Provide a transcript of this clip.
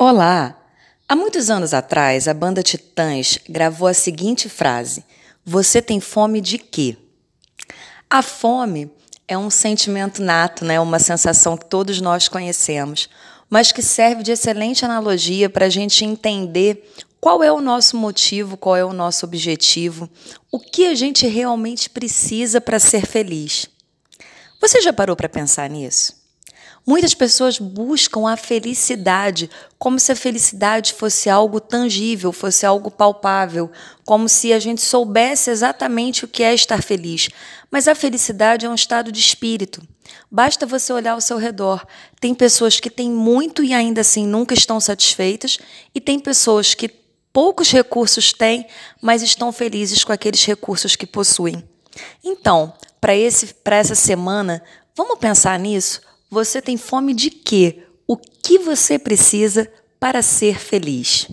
Olá! Há muitos anos atrás, a banda Titãs gravou a seguinte frase: Você tem fome de quê? A fome é um sentimento nato, né? uma sensação que todos nós conhecemos, mas que serve de excelente analogia para a gente entender qual é o nosso motivo, qual é o nosso objetivo, o que a gente realmente precisa para ser feliz. Você já parou para pensar nisso? Muitas pessoas buscam a felicidade como se a felicidade fosse algo tangível, fosse algo palpável, como se a gente soubesse exatamente o que é estar feliz. Mas a felicidade é um estado de espírito. Basta você olhar ao seu redor. Tem pessoas que têm muito e ainda assim nunca estão satisfeitas, e tem pessoas que poucos recursos têm, mas estão felizes com aqueles recursos que possuem. Então, para essa semana, vamos pensar nisso? Você tem fome de quê? O que você precisa para ser feliz?